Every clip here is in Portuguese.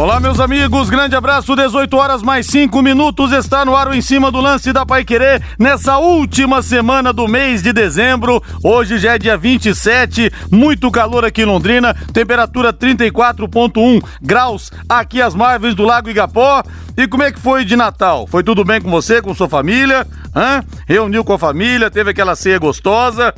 Olá, meus amigos, grande abraço. 18 horas mais 5 minutos. Está no ar o em cima do lance da Pai Querer nessa última semana do mês de dezembro. Hoje já é dia 27, muito calor aqui em Londrina, temperatura 34,1 graus aqui às margens do Lago Igapó. E como é que foi de Natal? Foi tudo bem com você, com sua família? Hã? Reuniu com a família, teve aquela ceia gostosa?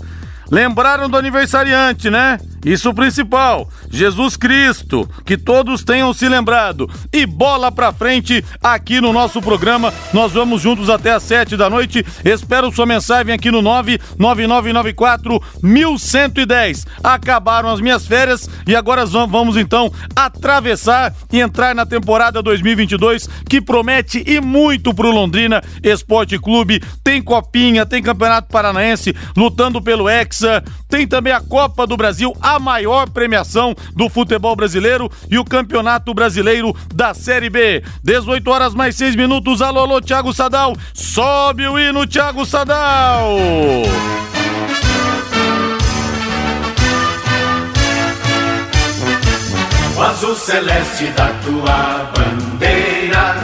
Lembraram do aniversariante, né? Isso principal, Jesus Cristo, que todos tenham se lembrado. E bola pra frente aqui no nosso programa. Nós vamos juntos até às sete da noite. Espero sua mensagem aqui no 99994 1110. Acabaram as minhas férias e agora vamos então atravessar e entrar na temporada 2022 que promete e muito pro Londrina Esporte Clube. Tem Copinha, tem Campeonato Paranaense lutando pelo Hexa, tem também a Copa do Brasil a maior premiação do futebol brasileiro e o Campeonato Brasileiro da Série B. 18 horas mais 6 minutos. Alô, alô, Thiago Sadal. Sobe o hino, Thiago Sadal. O azul celeste da tua bandeira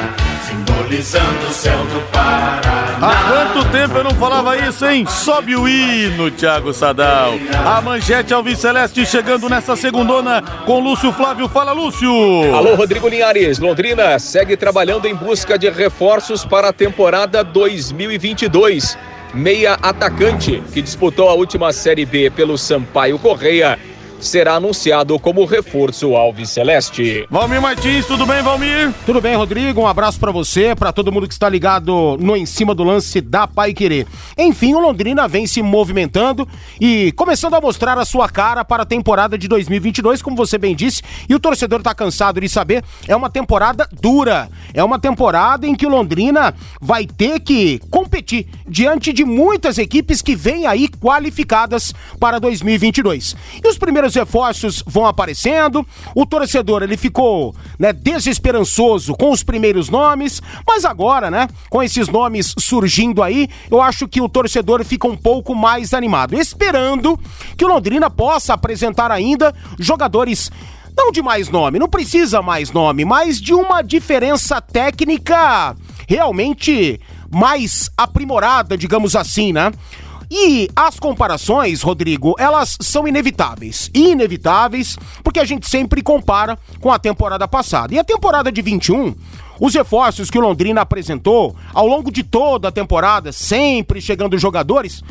simbolizando o céu do Paraná. Há quanto tempo eu não falava isso, hein? Sobe o hino, Thiago Sadal. A manchete Alves Celeste chegando nessa segundona com Lúcio Flávio. Fala, Lúcio! Alô, Rodrigo Linhares. Londrina segue trabalhando em busca de reforços para a temporada 2022. Meia atacante, que disputou a última Série B pelo Sampaio Correia, será anunciado como reforço Alves Celeste. Valmir Martins, tudo bem, Valmir? Tudo bem, Rodrigo? Um abraço para você, para todo mundo que está ligado no em cima do lance da Pai Querer. Enfim, o Londrina vem se movimentando e começando a mostrar a sua cara para a temporada de 2022, como você bem disse, e o torcedor está cansado de saber, é uma temporada dura. É uma temporada em que o Londrina vai ter que competir diante de muitas equipes que vêm aí qualificadas para 2022. E os primeiros reforços vão aparecendo. O torcedor ele ficou né, desesperançoso com os primeiros nomes, mas agora, né, com esses nomes surgindo aí, eu acho que o torcedor fica um pouco mais animado, esperando que o Londrina possa apresentar ainda jogadores não de mais nome, não precisa mais nome, mas de uma diferença técnica realmente mais aprimorada, digamos assim, né? E as comparações, Rodrigo, elas são inevitáveis. Inevitáveis, porque a gente sempre compara com a temporada passada. E a temporada de 21, os reforços que o Londrina apresentou ao longo de toda a temporada, sempre chegando jogadores,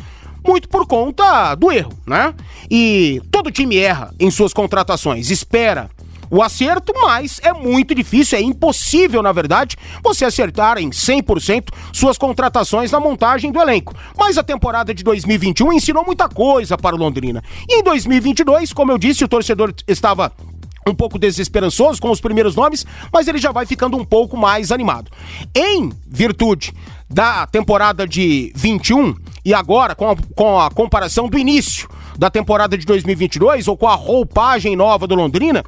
muito por conta do erro, né? E todo time erra em suas contratações, espera o acerto, mas é muito difícil, é impossível, na verdade, você acertar em 100% suas contratações na montagem do elenco. Mas a temporada de 2021 ensinou muita coisa para o Londrina. E em 2022, como eu disse, o torcedor estava um pouco desesperançoso com os primeiros nomes, mas ele já vai ficando um pouco mais animado. Em virtude da temporada de 21 e agora com a, com a comparação do início da temporada de 2022 ou com a roupagem nova do Londrina,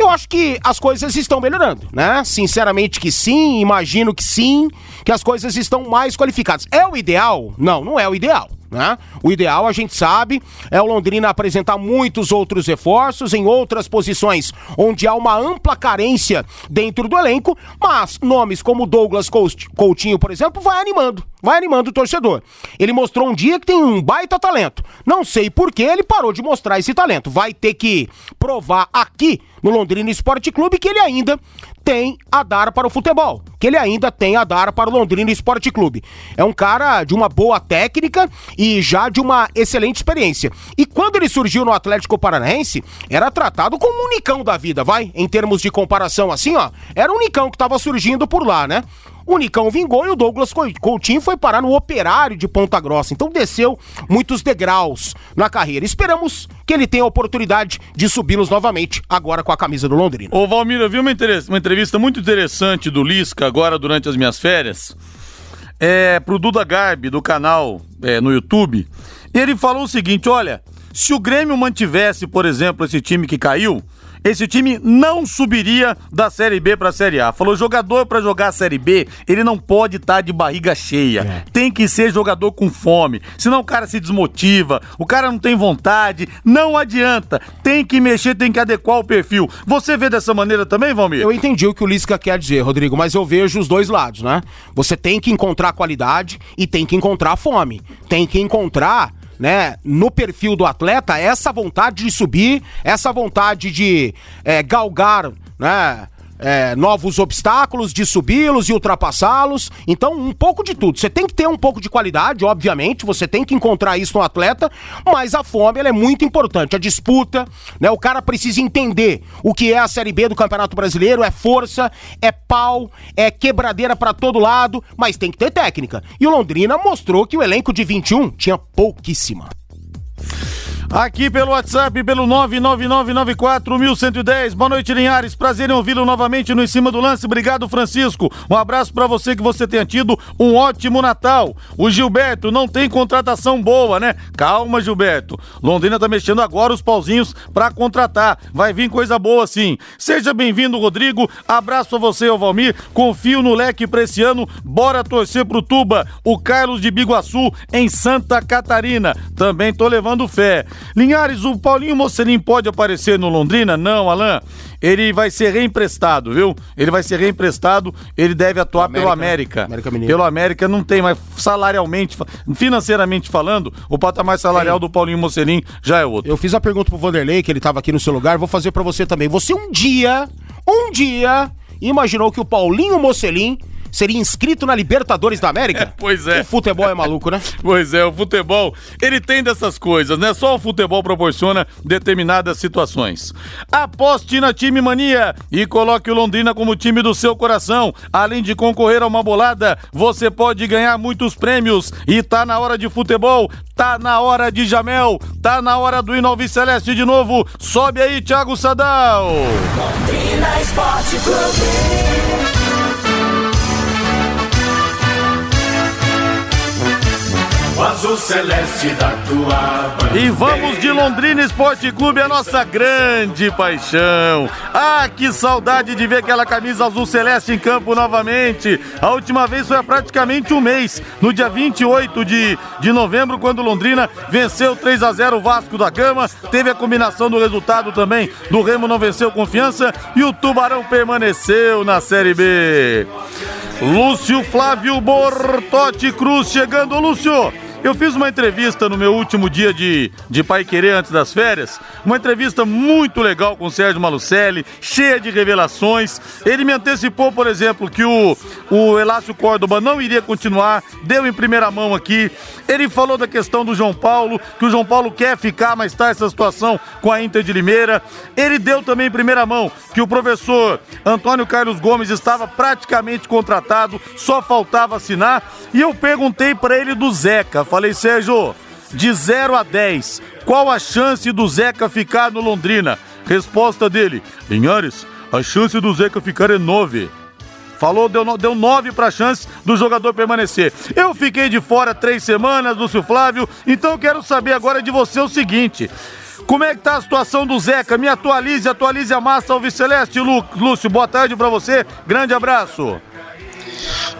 eu acho que as coisas estão melhorando, né? Sinceramente que sim, imagino que sim, que as coisas estão mais qualificadas. É o ideal? Não, não é o ideal. Né? O ideal, a gente sabe, é o Londrina apresentar muitos outros reforços em outras posições onde há uma ampla carência dentro do elenco, mas nomes como Douglas Coutinho, por exemplo, vai animando, vai animando o torcedor. Ele mostrou um dia que tem um baita talento. Não sei por que ele parou de mostrar esse talento. Vai ter que provar aqui no Londrina Esporte Clube que ele ainda tem a dar para o futebol, que ele ainda tem a dar para o Londrina Esporte Clube. É um cara de uma boa técnica e já de uma excelente experiência. E quando ele surgiu no Atlético Paranaense, era tratado como um unicão da vida, vai? Em termos de comparação assim, ó, era o unicão que estava surgindo por lá, né? O Nicão vingou e o Douglas Coutinho foi parar no operário de Ponta Grossa. Então desceu muitos degraus na carreira. Esperamos que ele tenha a oportunidade de subi-los novamente, agora com a camisa do Londrina. Ô Valmir, eu vi uma, uma entrevista muito interessante do Lisca agora durante as minhas férias. É, pro Duda Garbi, do canal é, no YouTube. Ele falou o seguinte: olha, se o Grêmio mantivesse, por exemplo, esse time que caiu, esse time não subiria da Série B para a Série A. Falou, jogador para jogar a Série B, ele não pode estar tá de barriga cheia. É. Tem que ser jogador com fome. Senão o cara se desmotiva, o cara não tem vontade, não adianta. Tem que mexer, tem que adequar o perfil. Você vê dessa maneira também, Valmir? Eu entendi o que o Lisca quer dizer, Rodrigo, mas eu vejo os dois lados, né? Você tem que encontrar qualidade e tem que encontrar fome. Tem que encontrar né, no perfil do atleta essa vontade de subir, essa vontade de é, galgar, né, é, novos obstáculos, de subi-los e ultrapassá-los. Então, um pouco de tudo. Você tem que ter um pouco de qualidade, obviamente, você tem que encontrar isso no atleta, mas a fome é muito importante. A disputa, né? O cara precisa entender o que é a Série B do Campeonato Brasileiro, é força, é pau, é quebradeira para todo lado, mas tem que ter técnica. E o Londrina mostrou que o elenco de 21 tinha pouquíssima. Aqui pelo WhatsApp, pelo 999941110. Boa noite, Linhares. Prazer em ouvi-lo novamente no Em Cima do Lance. Obrigado, Francisco. Um abraço para você que você tenha tido um ótimo Natal. O Gilberto não tem contratação boa, né? Calma, Gilberto. Londrina tá mexendo agora os pauzinhos para contratar. Vai vir coisa boa sim. Seja bem-vindo, Rodrigo. Abraço a você, Valmir. Confio no leque pra esse ano. Bora torcer pro Tuba. O Carlos de Biguaçu, em Santa Catarina. Também tô levando fé. Linhares, o Paulinho Mocelin pode aparecer no Londrina? Não, Alain. Ele vai ser reemprestado, viu? Ele vai ser reemprestado, ele deve atuar América, pelo América. América pelo América não tem, mas salarialmente, financeiramente falando, o patamar salarial do Paulinho Mocelin já é outro. Eu fiz a pergunta pro Vanderlei, que ele estava aqui no seu lugar, vou fazer para você também. Você um dia, um dia, imaginou que o Paulinho Mocelin seria inscrito na Libertadores da América? É, pois é. O futebol é maluco, né? pois é, o futebol, ele tem dessas coisas, né? Só o futebol proporciona determinadas situações. Aposte na Time Mania e coloque o Londrina como time do seu coração. Além de concorrer a uma bolada, você pode ganhar muitos prêmios. E tá na hora de futebol, tá na hora de Jamel, tá na hora do Inovi Celeste de novo. Sobe aí, Thiago Sadal. Londrina Esporte Clube. Azul celeste da tua bandeira. E vamos de Londrina Esporte Clube, a nossa grande paixão. Ah, que saudade de ver aquela camisa azul celeste em campo novamente. A última vez foi há praticamente um mês, no dia 28 de, de novembro, quando Londrina venceu 3 a 0 o Vasco da Gama. Teve a combinação do resultado também do Remo não venceu confiança e o Tubarão permaneceu na Série B. Lúcio Flávio Bortotti Cruz chegando, Lúcio. Eu fiz uma entrevista no meu último dia de, de Pai Querer antes das férias, uma entrevista muito legal com o Sérgio Malucelli, cheia de revelações. Ele me antecipou, por exemplo, que o, o Elácio Córdoba não iria continuar, deu em primeira mão aqui. Ele falou da questão do João Paulo, que o João Paulo quer ficar, mas está essa situação com a Inter de Limeira. Ele deu também em primeira mão que o professor Antônio Carlos Gomes estava praticamente contratado, só faltava assinar. E eu perguntei para ele do Zeca. Falei, Sérgio, de 0 a 10, qual a chance do Zeca ficar no Londrina? Resposta dele: Linhares, a chance do Zeca ficar é 9. Falou, deu, deu nove para a chance do jogador permanecer. Eu fiquei de fora três semanas, Lúcio Flávio, então eu quero saber agora de você o seguinte. Como é que tá a situação do Zeca? Me atualize, atualize a massa Alves Celeste. Lúcio, boa tarde para você. Grande abraço.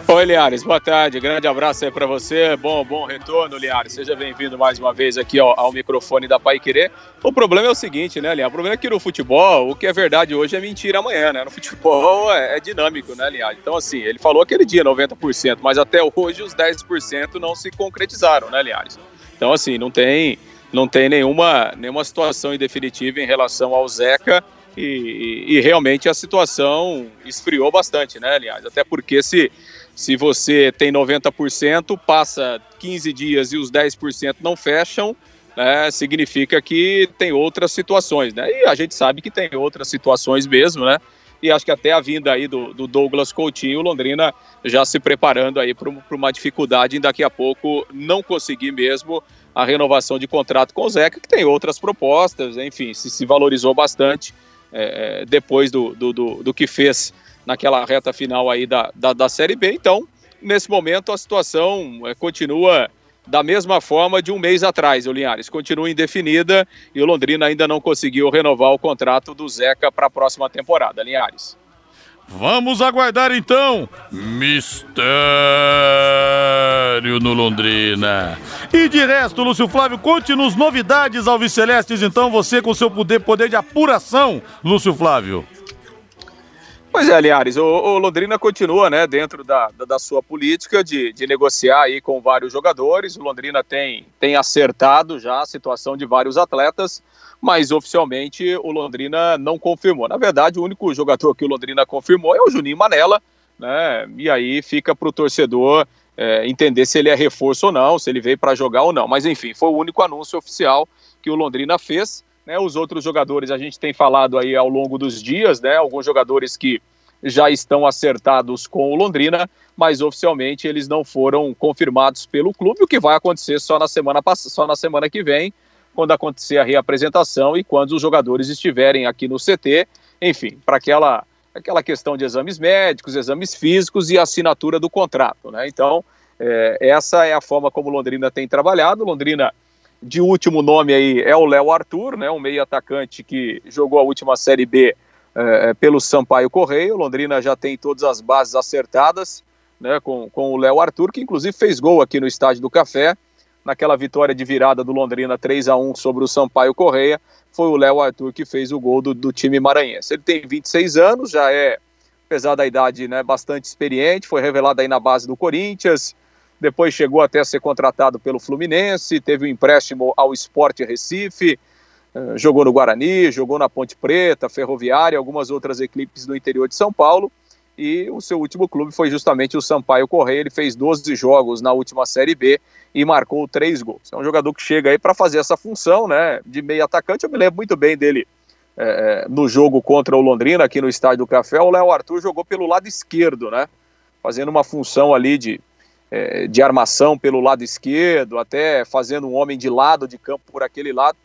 Oi, Liares, boa tarde. Grande abraço aí para você. Bom, bom retorno, Liares. Seja bem-vindo mais uma vez aqui ao, ao microfone da Pai Querer. O problema é o seguinte, né, Liares? O problema é que no futebol, o que é verdade hoje é mentira amanhã, né? No futebol é, é dinâmico, né, Liares? Então, assim, ele falou aquele dia 90%, mas até hoje os 10% não se concretizaram, né, Liares? Então, assim, não tem, não tem nenhuma, nenhuma situação definitiva em relação ao Zeca e, e, realmente a situação esfriou bastante, né, aliás? Até porque se, se você tem 90%, passa 15 dias e os 10% não fecham, né, significa que tem outras situações, né? E a gente sabe que tem outras situações mesmo, né? E acho que até a vinda aí do, do Douglas Coutinho, Londrina já se preparando aí para uma dificuldade em daqui a pouco não conseguir mesmo a renovação de contrato com o Zeca, que tem outras propostas, enfim, se, se valorizou bastante é, é, depois do, do, do, do, que fez naquela reta final aí da, da, da Série B. Então, nesse momento a situação é, continua da mesma forma de um mês atrás, o Linhares. Continua indefinida e o Londrina ainda não conseguiu renovar o contrato do Zeca para a próxima temporada, Linhares. Vamos aguardar então. Mistério no Londrina. E de resto, Lúcio Flávio, conte-nos novidades ao Celestes, então, você com seu poder, poder de apuração, Lúcio Flávio. Pois é, Linhares, o, o, Londrina continua né, dentro da, da, da, sua política de, de negociar aí com vários jogadores. O Londrina tem, tem acertado já a situação de vários atletas, mas oficialmente o Londrina não confirmou. Na verdade, o único jogador que o Londrina confirmou é o Juninho Manela, né? E aí fica para o torcedor é, entender se ele é reforço ou não, se ele veio para jogar ou não. Mas enfim, foi o único anúncio oficial que o Londrina fez. Né, os outros jogadores a gente tem falado aí ao longo dos dias, né? Alguns jogadores que já estão acertados com o Londrina, mas oficialmente eles não foram confirmados pelo clube, o que vai acontecer só na semana só na semana que vem, quando acontecer a reapresentação e quando os jogadores estiverem aqui no CT, enfim, para aquela aquela questão de exames médicos, exames físicos e assinatura do contrato, né? Então, é, essa é a forma como Londrina tem trabalhado. Londrina de último nome aí é o Léo Arthur, né, um meio atacante que jogou a última Série B é, é, pelo Sampaio Correio. Londrina já tem todas as bases acertadas né, com, com o Léo Arthur, que inclusive fez gol aqui no Estádio do Café, naquela vitória de virada do Londrina 3 a 1 sobre o Sampaio Correia. Foi o Léo Arthur que fez o gol do, do time maranhense. Ele tem 26 anos, já é, apesar da idade, né, bastante experiente, foi revelado aí na base do Corinthians, depois chegou até a ser contratado pelo Fluminense, teve um empréstimo ao Sport Recife, eh, jogou no Guarani, jogou na Ponte Preta, Ferroviária, algumas outras equipes do interior de São Paulo. E o seu último clube foi justamente o Sampaio Correia. Ele fez 12 jogos na última Série B e marcou três gols. É um jogador que chega aí para fazer essa função né, de meio atacante. Eu me lembro muito bem dele é, no jogo contra o Londrina, aqui no Estádio do Café. O Léo Arthur jogou pelo lado esquerdo, né, fazendo uma função ali de é, de armação pelo lado esquerdo, até fazendo um homem de lado de campo por aquele lado.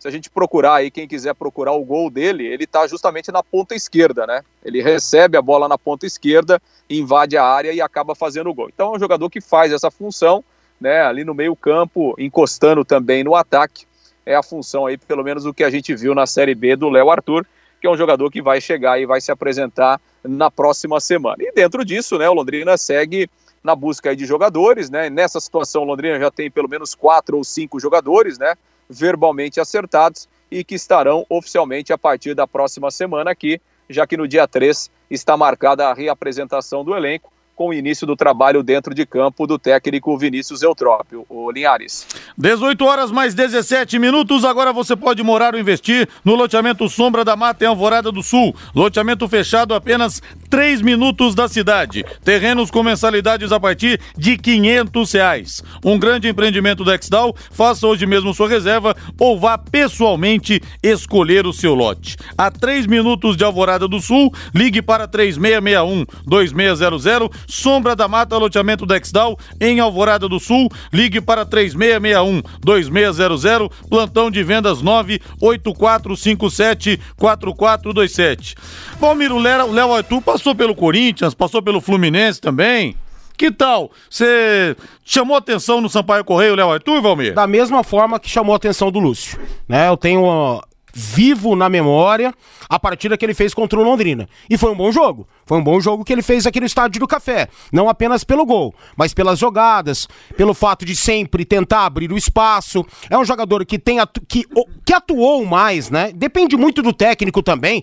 Se a gente procurar aí, quem quiser procurar o gol dele, ele está justamente na ponta esquerda, né? Ele recebe a bola na ponta esquerda, invade a área e acaba fazendo o gol. Então é um jogador que faz essa função, né? Ali no meio campo, encostando também no ataque. É a função aí, pelo menos o que a gente viu na Série B do Léo Arthur, que é um jogador que vai chegar e vai se apresentar na próxima semana. E dentro disso, né, o Londrina segue na busca de jogadores, né? Nessa situação, Londrina já tem pelo menos quatro ou cinco jogadores, né? Verbalmente acertados e que estarão oficialmente a partir da próxima semana aqui, já que no dia 3 está marcada a reapresentação do elenco com o início do trabalho dentro de campo do técnico Vinícius Eutrópio, o Linhares. 18 horas mais 17 minutos, agora você pode morar ou investir no loteamento Sombra da Mata em Alvorada do Sul. Loteamento fechado apenas 3 minutos da cidade. Terrenos com mensalidades a partir de 500 reais. Um grande empreendimento da Exdal, faça hoje mesmo sua reserva ou vá pessoalmente escolher o seu lote. A 3 minutos de Alvorada do Sul, ligue para 3661 2600 Sombra da Mata, loteamento Dexdal, em Alvorada do Sul. Ligue para 3661-2600, plantão de vendas 98457-4427. Valmir, o Léo Arthur passou pelo Corinthians, passou pelo Fluminense também. Que tal? Você chamou atenção no Sampaio Correio, Léo Arthur, Valmir? Da mesma forma que chamou atenção do Lúcio. Né? Eu tenho vivo na memória a partida que ele fez contra o Londrina. E foi um bom jogo. Foi um bom jogo que ele fez aqui no Estádio do Café. Não apenas pelo gol, mas pelas jogadas, pelo fato de sempre tentar abrir o espaço. É um jogador que, tem atu que, que atuou mais, né? Depende muito do técnico também.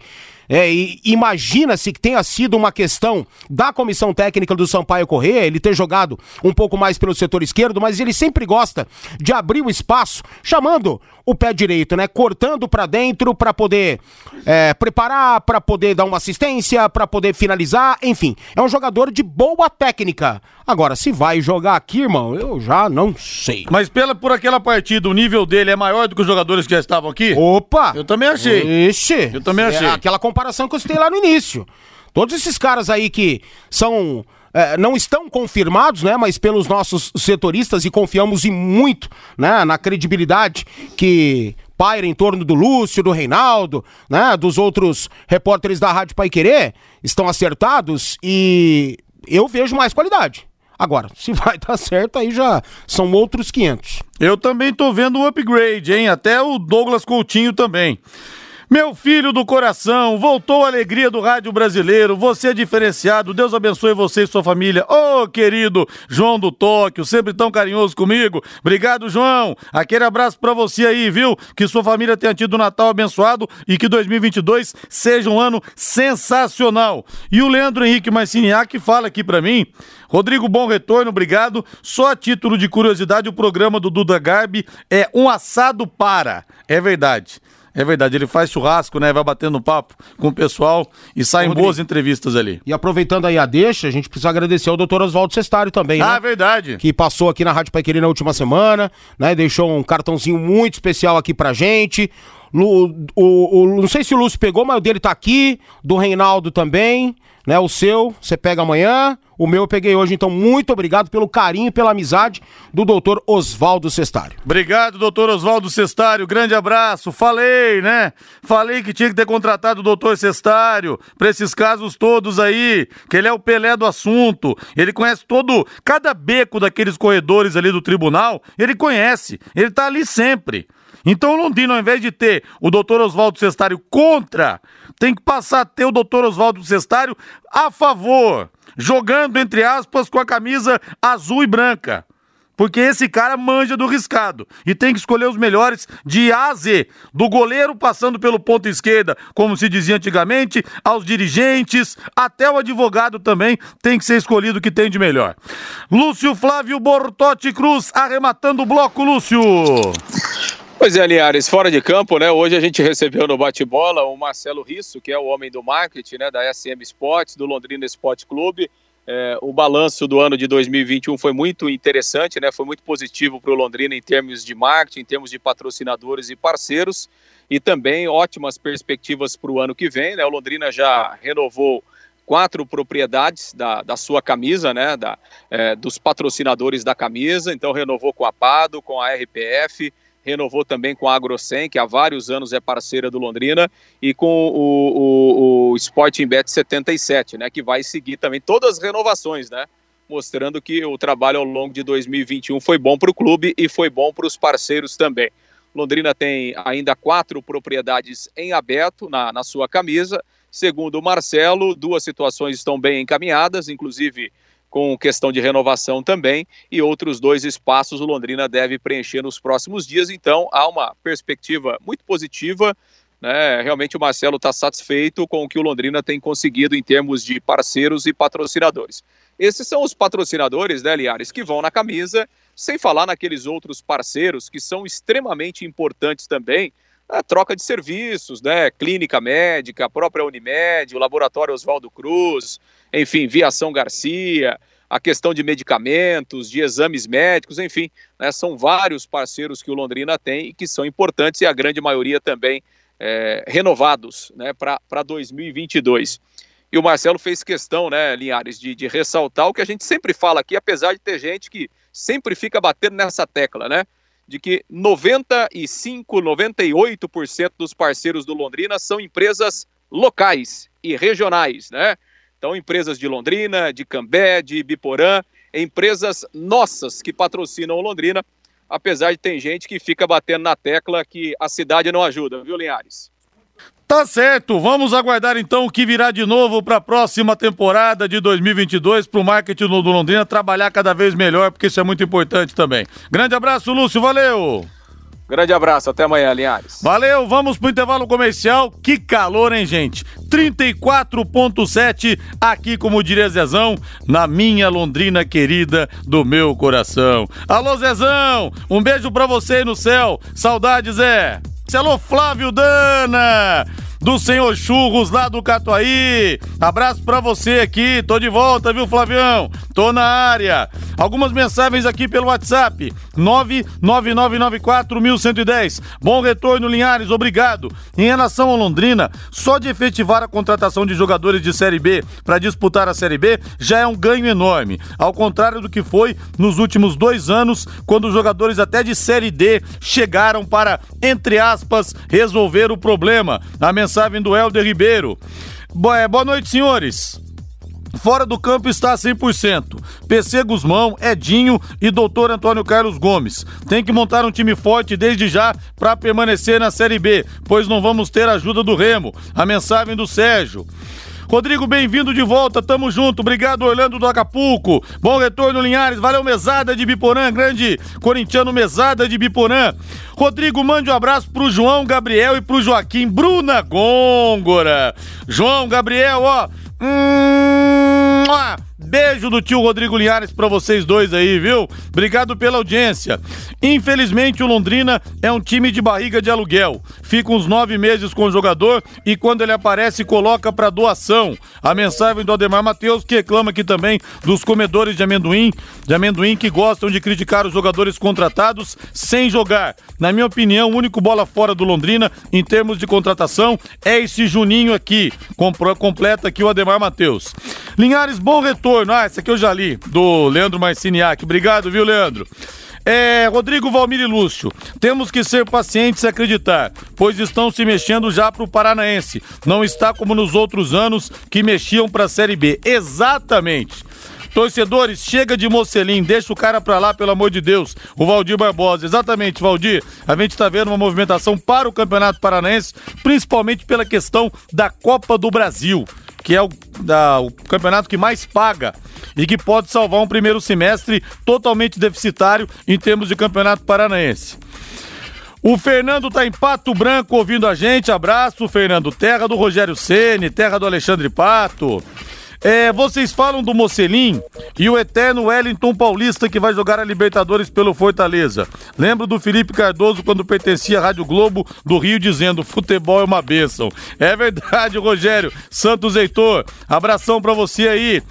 É, Imagina-se que tenha sido uma questão da comissão técnica do Sampaio Corrêa, ele ter jogado um pouco mais pelo setor esquerdo, mas ele sempre gosta de abrir o espaço, chamando o pé direito, né? Cortando para dentro para poder é, preparar, para poder dar uma assistência, para poder finalizar, enfim. É um jogador de boa técnica. Agora, se vai jogar aqui, irmão, eu já não sei. Mas pela, por aquela partida, o nível dele é maior do que os jogadores que já estavam aqui? Opa! Eu também achei. Ixi! Eu também achei. É aquela comparação que eu citei lá no início. Todos esses caras aí que são é, não estão confirmados, né? Mas pelos nossos setoristas e confiamos em muito, né? Na credibilidade que paira em torno do Lúcio, do Reinaldo, né? Dos outros repórteres da Rádio Pai Querer, estão acertados e eu vejo mais qualidade. Agora, se vai dar certo, aí já são outros 500. Eu também tô vendo o upgrade, hein? Até o Douglas Coutinho também. Meu filho do coração, voltou a alegria do rádio brasileiro, você é diferenciado, Deus abençoe você e sua família. Ô, oh, querido João do Tóquio, sempre tão carinhoso comigo. Obrigado, João. Aquele abraço para você aí, viu? Que sua família tenha tido um Natal abençoado e que 2022 seja um ano sensacional. E o Leandro Henrique Marciniak fala aqui para mim Rodrigo, bom retorno, obrigado. Só a título de curiosidade, o programa do Duda Garbi é um assado para. É verdade. É verdade, ele faz churrasco, né? Vai batendo papo com o pessoal e saem Rodrigo, boas entrevistas ali. E aproveitando aí a deixa, a gente precisa agradecer ao doutor Oswaldo Cestário também, ah, né? Ah, verdade. Que passou aqui na Rádio Paiqueri na última semana, né? Deixou um cartãozinho muito especial aqui pra gente. O, o, o, não sei se o Lúcio pegou, mas o dele tá aqui, do Reinaldo também, né? O seu, você pega amanhã. O meu eu peguei hoje, então muito obrigado pelo carinho e pela amizade do doutor Oswaldo Cestário. Obrigado, doutor Oswaldo Cestário, grande abraço. Falei, né? Falei que tinha que ter contratado o doutor Cestário para esses casos todos aí, que ele é o Pelé do assunto. Ele conhece todo, cada beco daqueles corredores ali do tribunal, ele conhece. Ele tá ali sempre. Então Londrina, ao invés de ter o doutor Oswaldo Cestário contra, tem que passar a ter o doutor Oswaldo Cestário a favor jogando, entre aspas, com a camisa azul e branca. Porque esse cara manja do riscado e tem que escolher os melhores de A a Z, do goleiro passando pelo ponto esquerda, como se dizia antigamente, aos dirigentes, até o advogado também tem que ser escolhido o que tem de melhor. Lúcio Flávio Bortotti Cruz arrematando o bloco, Lúcio. Pois é, Linhares, fora de campo, né? Hoje a gente recebeu no bate-bola o Marcelo Risso, que é o homem do marketing, né, da SM Sports, do Londrina Sport Clube. É, o balanço do ano de 2021 foi muito interessante, né? Foi muito positivo para o Londrina em termos de marketing, em termos de patrocinadores e parceiros, e também ótimas perspectivas para o ano que vem, né? O Londrina já renovou quatro propriedades da, da sua camisa, né? Da, é, dos patrocinadores da camisa, então renovou com a Pado, com a RPF renovou também com a AgroSem, que há vários anos é parceira do Londrina, e com o, o, o Sporting Bet 77, né, que vai seguir também todas as renovações, né, mostrando que o trabalho ao longo de 2021 foi bom para o clube e foi bom para os parceiros também. Londrina tem ainda quatro propriedades em aberto na, na sua camisa. Segundo o Marcelo, duas situações estão bem encaminhadas, inclusive com questão de renovação também, e outros dois espaços o Londrina deve preencher nos próximos dias. Então, há uma perspectiva muito positiva. Né? Realmente o Marcelo está satisfeito com o que o Londrina tem conseguido em termos de parceiros e patrocinadores. Esses são os patrocinadores, né, Liares, que vão na camisa, sem falar naqueles outros parceiros que são extremamente importantes também, a troca de serviços, né? Clínica médica, a própria Unimed, o Laboratório Oswaldo Cruz, enfim, Viação Garcia, a questão de medicamentos, de exames médicos, enfim, né? são vários parceiros que o Londrina tem e que são importantes e a grande maioria também é, renovados né, para 2022. E o Marcelo fez questão, né, Linhares, de, de ressaltar o que a gente sempre fala aqui, apesar de ter gente que sempre fica batendo nessa tecla, né? de que 95, 98% dos parceiros do Londrina são empresas locais e regionais, né? Então, empresas de Londrina, de Cambé, de Biporã, empresas nossas que patrocinam o Londrina, apesar de ter gente que fica batendo na tecla que a cidade não ajuda, viu, Linhares? Tá certo, vamos aguardar então o que virá de novo para a próxima temporada de 2022 para o marketing do Londrina trabalhar cada vez melhor, porque isso é muito importante também. Grande abraço, Lúcio, valeu! Grande abraço, até amanhã, Linhares. Valeu, vamos pro intervalo comercial. Que calor, hein, gente? 34.7 aqui, como diria Zezão, na minha Londrina querida do meu coração. Alô, Zezão, um beijo pra você aí no céu. Saudades, Zé. Alô, Flávio Dana, do Senhor Churros lá do Catuaí. Abraço pra você aqui, tô de volta, viu, Flavião? Tô na área. Algumas mensagens aqui pelo WhatsApp, 999941110. Bom retorno, Linhares, obrigado. Em relação ao Londrina, só de efetivar a contratação de jogadores de Série B para disputar a Série B já é um ganho enorme. Ao contrário do que foi nos últimos dois anos, quando os jogadores até de Série D chegaram para, entre aspas, resolver o problema. A mensagem do Helder Ribeiro. Boa, é, boa noite, senhores. Fora do campo está 100%. PC Guzmão, Edinho e doutor Antônio Carlos Gomes. Tem que montar um time forte desde já para permanecer na Série B, pois não vamos ter ajuda do Remo. A mensagem do Sérgio. Rodrigo, bem-vindo de volta, tamo junto. Obrigado, Orlando do Acapulco. Bom retorno, Linhares. Valeu, Mesada de Biporã, grande corintiano Mesada de Biporã. Rodrigo, mande um abraço pro João Gabriel e pro Joaquim Bruna Gôngora. João Gabriel, ó. Hum, Beijo do tio Rodrigo Linhares para vocês dois aí, viu? Obrigado pela audiência. Infelizmente, o Londrina é um time de barriga de aluguel. Fica uns nove meses com o jogador e quando ele aparece, coloca para doação. A mensagem do Ademar Matheus, que reclama aqui também dos comedores de amendoim, de amendoim que gostam de criticar os jogadores contratados sem jogar. Na minha opinião, o único bola fora do Londrina, em termos de contratação, é esse Juninho aqui. Completa aqui o Ademar Matheus. Linhares, bom retorno retorno. Ah, esse aqui eu já li, do Leandro Marciniak. Obrigado, viu, Leandro? É, Rodrigo Valmir e Lúcio, temos que ser pacientes e acreditar, pois estão se mexendo já para o Paranaense. Não está como nos outros anos que mexiam para a Série B. Exatamente. Torcedores, chega de Mocelim, deixa o cara pra lá, pelo amor de Deus. O Valdir Barbosa. Exatamente, Valdir. A gente tá vendo uma movimentação para o Campeonato Paranaense, principalmente pela questão da Copa do Brasil que é o, da, o campeonato que mais paga e que pode salvar um primeiro semestre totalmente deficitário em termos de campeonato paranaense. O Fernando tá em Pato Branco ouvindo a gente. Abraço, Fernando. Terra do Rogério Ceni, terra do Alexandre Pato. É, vocês falam do Mocelim e o eterno Wellington Paulista que vai jogar a Libertadores pelo Fortaleza. Lembro do Felipe Cardoso quando pertencia à Rádio Globo do Rio dizendo futebol é uma bênção. É verdade, Rogério. Santos Heitor, abração pra você aí.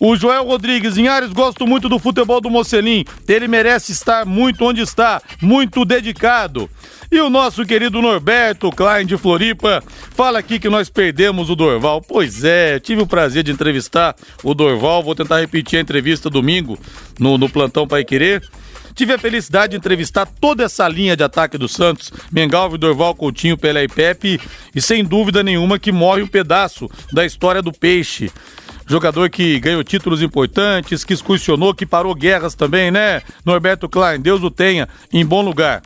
O Joel Rodrigues, em Ares, gosto muito do futebol do Mocelim. Ele merece estar muito onde está, muito dedicado. E o nosso querido Norberto Klein de Floripa fala aqui que nós perdemos o Dorval. Pois é, tive o prazer de entrevistar o Dorval. Vou tentar repetir a entrevista domingo no, no Plantão Pai Querer. Tive a felicidade de entrevistar toda essa linha de ataque do Santos, Mengalvo, Dorval, Coutinho, Pelé e Pepe, e sem dúvida nenhuma que morre um pedaço da história do Peixe. Jogador que ganhou títulos importantes, que excursionou, que parou guerras também, né? Norberto Klein, Deus o tenha em bom lugar.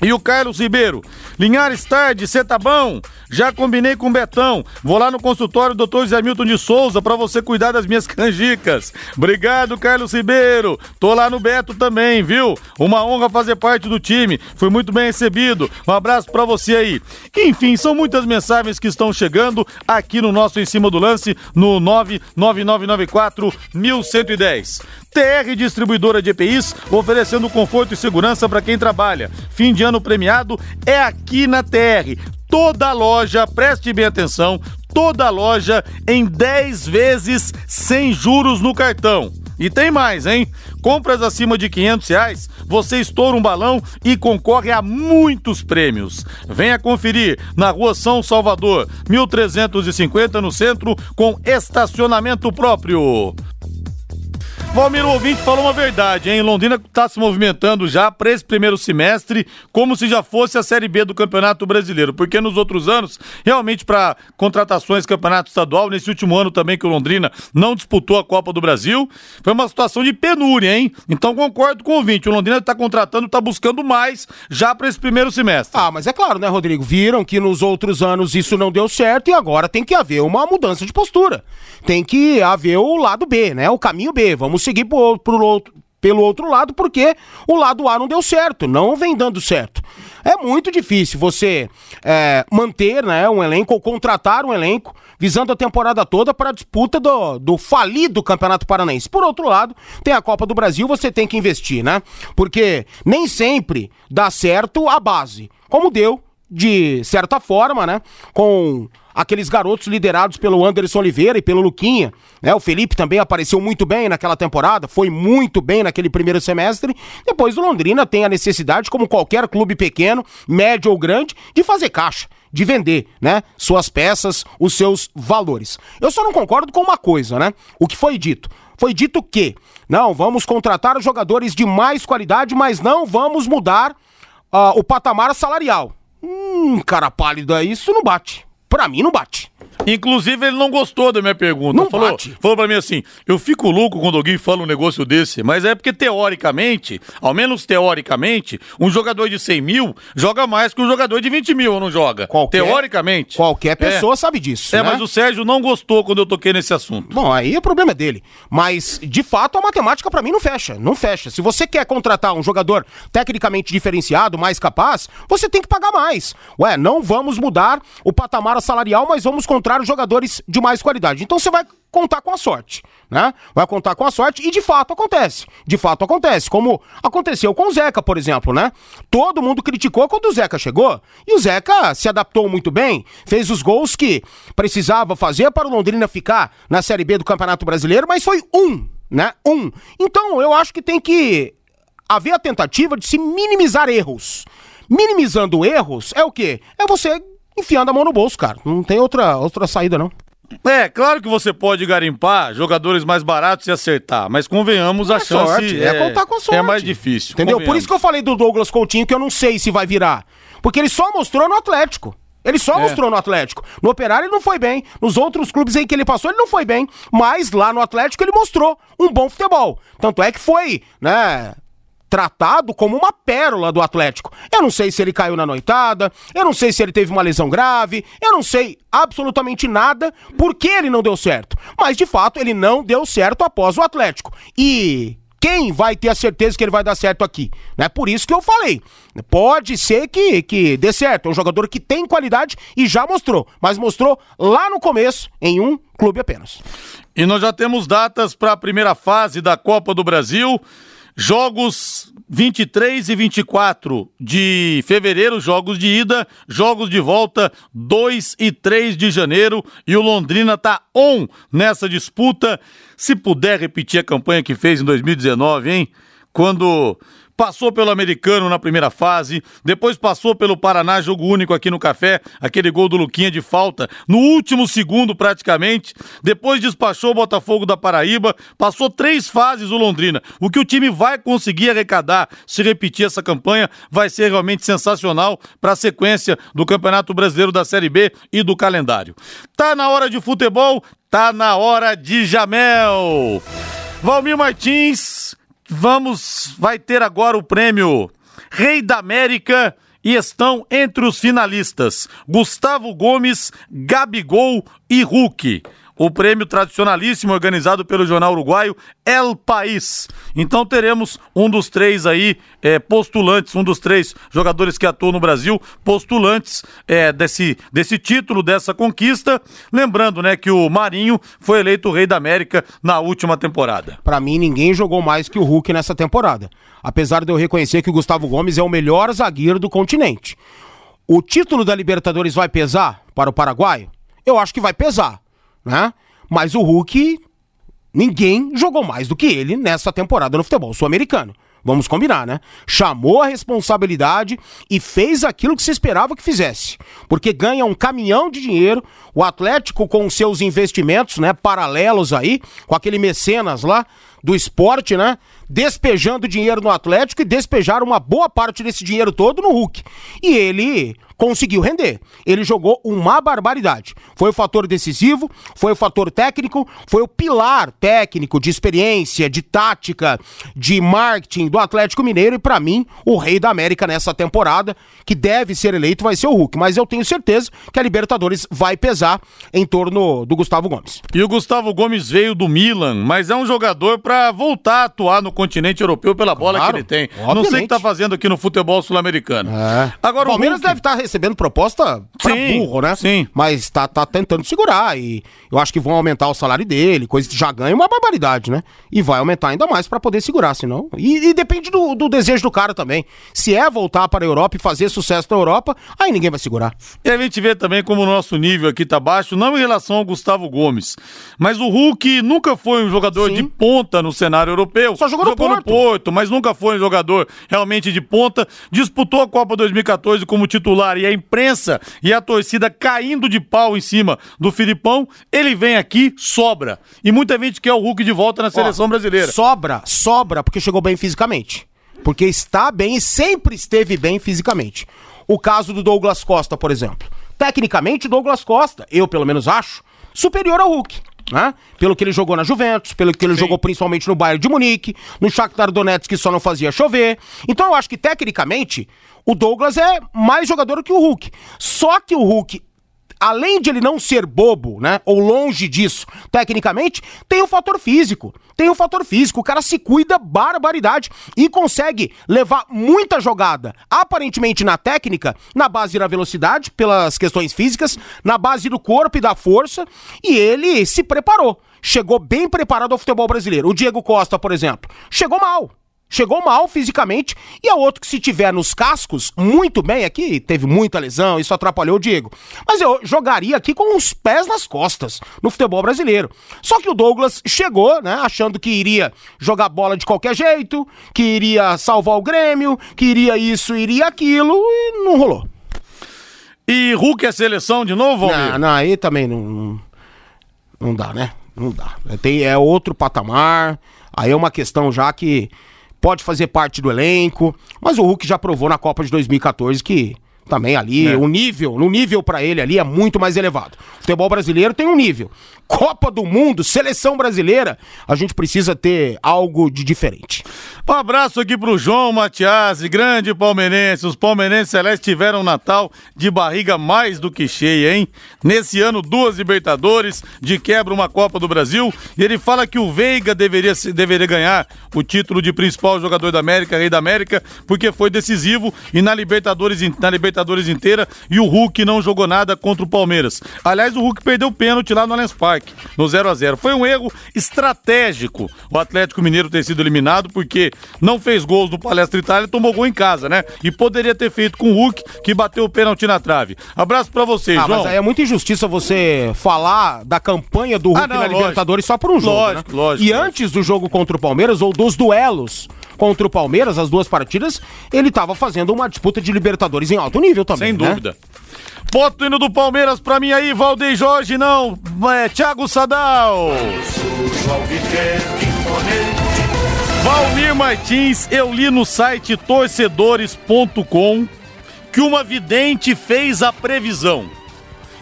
E o Carlos Ribeiro, Linhares tarde, cê tá bom? Já combinei com o Betão. Vou lá no consultório do Dr. Zé Milton de Souza para você cuidar das minhas canjicas. Obrigado, Carlos Ribeiro. Tô lá no Beto também, viu? Uma honra fazer parte do time. Fui muito bem recebido. Um abraço para você aí. Enfim, são muitas mensagens que estão chegando aqui no nosso Em Cima do Lance, no 99994 1110. TR Distribuidora de EPIs, oferecendo conforto e segurança para quem trabalha. Fim de ano premiado é aqui na TR. Toda loja, preste bem atenção, toda loja em 10 vezes sem juros no cartão. E tem mais, hein? Compras acima de 500 reais, você estoura um balão e concorre a muitos prêmios. Venha conferir na rua São Salvador, 1350 no centro, com estacionamento próprio. Valmir, o ouvinte falou uma verdade, hein? Londrina está se movimentando já para esse primeiro semestre como se já fosse a Série B do Campeonato Brasileiro, porque nos outros anos, realmente para contratações Campeonato Estadual, nesse último ano também que o Londrina não disputou a Copa do Brasil, foi uma situação de penúria, hein? Então concordo com o ouvinte, o Londrina está contratando, está buscando mais já para esse primeiro semestre. Ah, mas é claro, né, Rodrigo? Viram que nos outros anos isso não deu certo e agora tem que haver uma mudança de postura. Tem que haver o lado B, né? O caminho B. Vamos seguir pro, pro outro, pelo outro lado, porque o lado A não deu certo, não vem dando certo. É muito difícil você é, manter né, um elenco ou contratar um elenco visando a temporada toda para a disputa do, do falido Campeonato Paranaense. Por outro lado, tem a Copa do Brasil, você tem que investir, né? Porque nem sempre dá certo a base, como deu de certa forma, né? Com aqueles garotos liderados pelo Anderson Oliveira e pelo Luquinha. Né? O Felipe também apareceu muito bem naquela temporada, foi muito bem naquele primeiro semestre. Depois o Londrina tem a necessidade, como qualquer clube pequeno, médio ou grande, de fazer caixa de vender, né? Suas peças, os seus valores. Eu só não concordo com uma coisa, né? O que foi dito. Foi dito que, não, vamos contratar jogadores de mais qualidade, mas não vamos mudar uh, o patamar salarial. Hum, cara pálido, isso não bate. Pra mim não bate. Inclusive, ele não gostou da minha pergunta. Não falou, bate. falou pra mim assim: eu fico louco quando alguém fala um negócio desse, mas é porque teoricamente, ao menos teoricamente, um jogador de 100 mil joga mais que um jogador de 20 mil, ou não joga? Qualquer- Teoricamente. Qualquer pessoa É. sabe disso. É, né? mas o Sérgio não gostou quando eu toquei nesse assunto. Bom, aí o problema é dele. Mas, de fato, a matemática pra mim não fecha. Não fecha. Se você quer contratar um jogador tecnicamente diferenciado, mais capaz, você tem que pagar mais. Ué, não vamos mudar o patamar salarial, mas vamos encontrar jogadores de mais qualidade. Então você vai contar com a sorte, né? Vai contar com a sorte e de fato acontece. De fato acontece, como aconteceu com o Zeca, por exemplo, né? Todo mundo criticou quando o Zeca chegou e o Zeca se adaptou muito bem, fez os gols que precisava fazer para o Londrina ficar na Série B do Campeonato Brasileiro, mas foi um, né? Um. Então eu acho que tem que haver a tentativa de se minimizar erros. Minimizando erros é o quê? É você enfiando a mão no bolso, cara. Não tem outra, outra saída, não. É, claro que você pode garimpar jogadores mais baratos e acertar, mas convenhamos a É chance sorte, é contar com a sorte. É mais difícil. Entendeu? Por isso que eu falei do Douglas Coutinho que eu não sei se vai virar. Porque ele só mostrou no Atlético. Ele só É. mostrou no Atlético. No Operário ele não foi bem. Nos outros clubes em que ele passou, ele não foi bem. Mas lá no Atlético ele mostrou um bom futebol. Tanto é que foi, né? Tratado como uma pérola do Atlético. Eu não sei se ele caiu na noitada, eu não sei se ele teve uma lesão grave, eu não sei absolutamente nada por que ele não deu certo. Mas de fato ele não deu certo após o Atlético. E quem vai ter a certeza que ele vai dar certo aqui? É por isso que eu falei. Pode ser que, que dê certo. É um jogador que tem qualidade e já mostrou. Mas mostrou lá no começo, em um clube apenas. E nós já temos datas para a primeira fase da Copa do Brasil. Jogos 23 e 24 de fevereiro, jogos de ida, jogos de volta 2 e 3 de janeiro. E o Londrina tá on nessa disputa. Se puder repetir a campanha que fez em 2019, hein? Quando passou pelo americano na primeira fase, depois passou pelo Paraná, jogo único aqui no Café, aquele gol do Luquinha de falta, no último segundo praticamente, depois despachou o Botafogo da Paraíba, passou três fases o Londrina. O que o time vai conseguir arrecadar se repetir essa campanha vai ser realmente sensacional para a sequência do Campeonato Brasileiro da Série B e do calendário. Tá na hora de futebol, tá na hora de Jamel. Valmir Martins, vamos, vai ter agora o prêmio Rei da América e estão entre os finalistas Gustavo Gomes, Gabigol e Hulk. O prêmio tradicionalíssimo organizado pelo jornal uruguaio El País. Então teremos um dos três aí é, postulantes, um dos três jogadores que atuam no Brasil, postulantes é, desse, desse título, dessa conquista. Lembrando, né, que o Marinho foi eleito Rei da América na última temporada. Pra mim, ninguém jogou mais que o Hulk nessa temporada. Apesar de eu reconhecer que o Gustavo Gomes é o melhor zagueiro do continente. O título da Libertadores vai pesar para o Paraguai? Eu acho que vai pesar, né? Mas o Hulk, ninguém jogou mais do que ele nessa temporada no futebol sul-americano. Vamos combinar, né? Chamou a responsabilidade e fez aquilo que se esperava que fizesse. Porque ganha um caminhão de dinheiro, o Atlético com seus investimentos, né, paralelos aí, com aquele mecenas lá do esporte, né? Despejando dinheiro no Atlético e despejaram uma boa parte desse dinheiro todo no Hulk. E ele conseguiu render. Ele jogou uma barbaridade. Foi o fator decisivo, foi o fator técnico, foi o pilar técnico de experiência, de tática, de marketing do Atlético Mineiro e pra mim, o rei da América nessa temporada, que deve ser eleito vai ser o Hulk, mas eu tenho certeza que a Libertadores vai pesar em torno do Gustavo Gomes. E o Gustavo Gomes veio do Milan, mas é um jogador para voltar a atuar no continente europeu pela bola Claro, que ele tem. Não sei o obviamente. que tá fazendo aqui no futebol sul-americano. Agora o Palmeiras Hulk- deve estar recebendo proposta pra Sim, burro, né? sim. Mas tá, tá tentando segurar e eu acho que vão aumentar o salário dele, coisa que já ganha uma barbaridade, né? E vai aumentar ainda mais pra poder segurar, senão. E, e depende do, do desejo do cara também. Se é voltar para a Europa e fazer sucesso na Europa, aí ninguém vai segurar. E a gente vê também como o nosso nível aqui tá baixo, não em relação ao Gustavo Gomes, mas o Hulk nunca foi um jogador Sim. de ponta no cenário europeu. Só jogou no Porto. Porto, mas nunca foi um jogador realmente de ponta. Disputou a Copa 2014 como titular e a imprensa e a torcida caindo de pau em cima do Filipão. Ele vem aqui, sobra. E muita gente quer o Hulk de volta na seleção Ó, brasileira. Sobra, sobra porque chegou bem fisicamente. Porque está bem e sempre esteve bem fisicamente. O caso do Douglas Costa, por exemplo. Tecnicamente, Douglas Costa, eu pelo menos acho, superior ao Hulk. Né? Pelo que ele jogou na Juventus, pelo que ele Sim. jogou principalmente no Bayern de Munique, no Shakhtar Donetsk que só não fazia chover. Então eu acho que tecnicamente o Douglas é mais jogador que o Hulk. Só que o Hulk além de ele não ser bobo, né? Ou longe disso, tecnicamente, tem o fator físico. Tem o fator físico. O cara se cuida barbaridade e consegue levar muita jogada, aparentemente na técnica, na base da velocidade, pelas questões físicas, na base do corpo e da força, e ele se preparou. Chegou bem preparado ao futebol brasileiro. O Diego Costa, por exemplo, chegou mal. Chegou mal fisicamente e é outro que se tiver nos cascos, muito bem aqui, teve muita lesão, isso atrapalhou o Diego. Mas eu jogaria aqui com os pés nas costas no futebol brasileiro. Só que o Douglas chegou, né, achando que iria jogar bola de qualquer jeito, que iria salvar o Grêmio, que iria isso, iria aquilo e não rolou. E Hulk é seleção de novo, Valmir? Não, não, aí também não, não, não dá, né? Não dá. Tem, é outro patamar, aí é uma questão já que pode fazer parte do elenco, mas o Hulk já provou na Copa de 2014 que também ali, é. o nível, no nível para ele ali é muito mais elevado. O futebol brasileiro tem um nível. Copa do Mundo, seleção brasileira, a gente precisa ter algo de diferente. Um abraço aqui pro João Matias, grande palmeirense. Os palmeirenses celestes tiveram Natal de barriga mais do que cheia, hein? Nesse ano, duas Libertadores, de quebra uma Copa do Brasil. E ele fala que o Veiga deveria, deveria ganhar o título de principal jogador da América, rei da América, porque foi decisivo e na Libertadores, na Libertadores inteira. E o Hulk não jogou nada contra o Palmeiras. Aliás, o Hulk perdeu o pênalti lá no Allianz Parque, no 0 a 0 Foi um erro estratégico o Atlético Mineiro ter sido eliminado, porque não fez gols no Palestra Itália, tomou gol em casa, né? E poderia ter feito com o Hulk, que bateu o pênalti na trave. Abraço para vocês, ah, João. Mas é muita injustiça você falar da campanha do Hulk ah, não, na lógico. Libertadores só por um jogo, lógico, né? lógico. E antes do jogo contra o Palmeiras, ou dos duelos contra o Palmeiras, as duas partidas, ele estava fazendo uma disputa de Libertadores em alto nível também. Sem né? dúvida. Bota o hino do Palmeiras pra mim aí, Valdeir Jorge, não. É Thiago Sadal. Valmir Martins, eu li no site torcedores.com que uma vidente fez a previsão.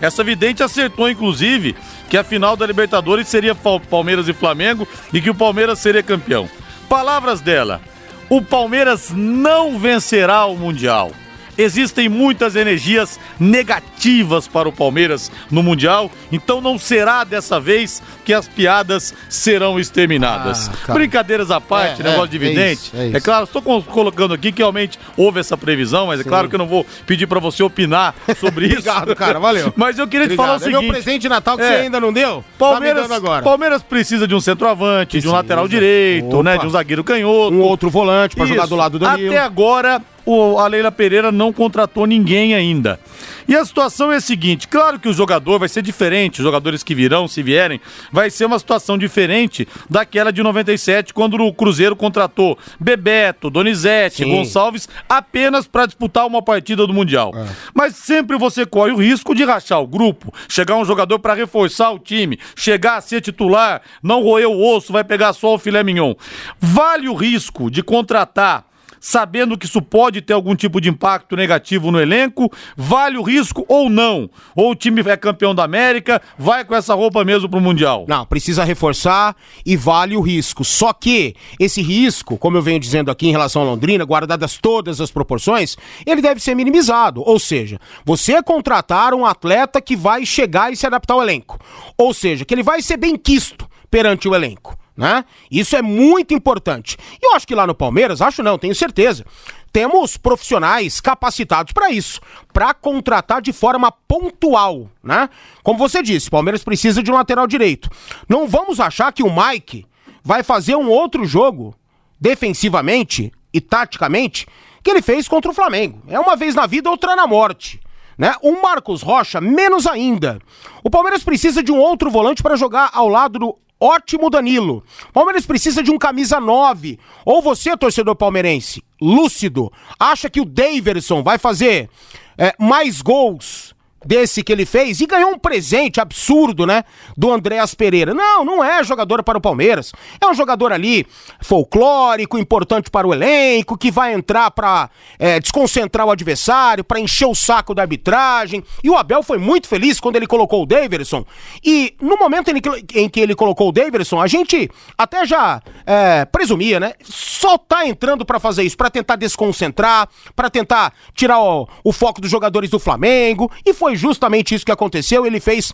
Essa vidente acertou, inclusive, que a final da Libertadores seria Palmeiras e Flamengo e que o Palmeiras seria campeão. Palavras dela: o Palmeiras não vencerá o Mundial existem muitas energias negativas para o Palmeiras no Mundial, então não será dessa vez que as piadas serão exterminadas. Ah, Brincadeiras à parte, é, negócio é, dividente. É, é, é claro, estou colocando aqui que realmente houve essa previsão, mas é Sim. é claro que eu não vou pedir para você opinar sobre isso. Obrigado, cara, valeu. Mas eu queria Obrigado. te falar o seguinte. É meu presente de Natal que você é. ainda não deu? Tá Palmeiras, tá agora. Palmeiras precisa de um centroavante, de um lateral direito, né, de um zagueiro canhoto. Um outro volante para jogar do lado do Danilo. Até agora o, a Leila Pereira não contratou ninguém ainda. E a situação é a seguinte: claro que o jogador vai ser diferente, os jogadores que virão, se vierem, vai ser uma situação diferente daquela de 97, quando o Cruzeiro contratou Bebeto, Donizete, Sim. Gonçalves, apenas para disputar uma partida do Mundial. É. Mas sempre você corre o risco de rachar o grupo, chegar um jogador para reforçar o time, chegar a ser titular, não roer o osso, vai pegar só o filé mignon. Vale o risco de contratar sabendo que isso pode ter algum tipo de impacto negativo no elenco? Vale o risco ou não? Ou o time é campeão da América, vai com essa roupa mesmo pro Mundial? Não, precisa reforçar e vale o risco. Só que esse risco, como eu venho dizendo aqui em relação a Londrina, guardadas todas as proporções, ele deve ser minimizado. Ou seja, você contratar um atleta que vai chegar e se adaptar ao elenco. Ou seja, que ele vai ser bem quisto perante o elenco né? Isso é muito importante. E eu acho que lá no Palmeiras, acho não, tenho certeza, temos profissionais capacitados para isso, para contratar de forma pontual, né? Como você disse, Palmeiras precisa de um lateral direito. Não vamos achar que o Mike vai fazer um outro jogo defensivamente e taticamente que ele fez contra o Flamengo. É uma vez na vida, outra na morte. Né? O Marcos Rocha, menos ainda. O Palmeiras precisa de um outro volante para jogar ao lado do ótimo Danilo. Palmeiras precisa de um camisa 9. Ou você, torcedor palmeirense, lúcido, acha que o Daverson vai fazer é, mais gols desse que ele fez e ganhou um presente absurdo, né? Do Andréas Pereira. Não, não é jogador para o Palmeiras. É um jogador ali folclórico, importante para o elenco, que vai entrar para é, desconcentrar o adversário, para encher o saco da arbitragem. E o Abel foi muito feliz quando ele colocou o Daverson. E no momento em que, ele colocou o Daverson, a gente até já é, presumia, né? Só tá entrando para fazer isso, para tentar desconcentrar, para tentar tirar o, o foco dos jogadores do Flamengo. E foi justamente isso que aconteceu. Ele fez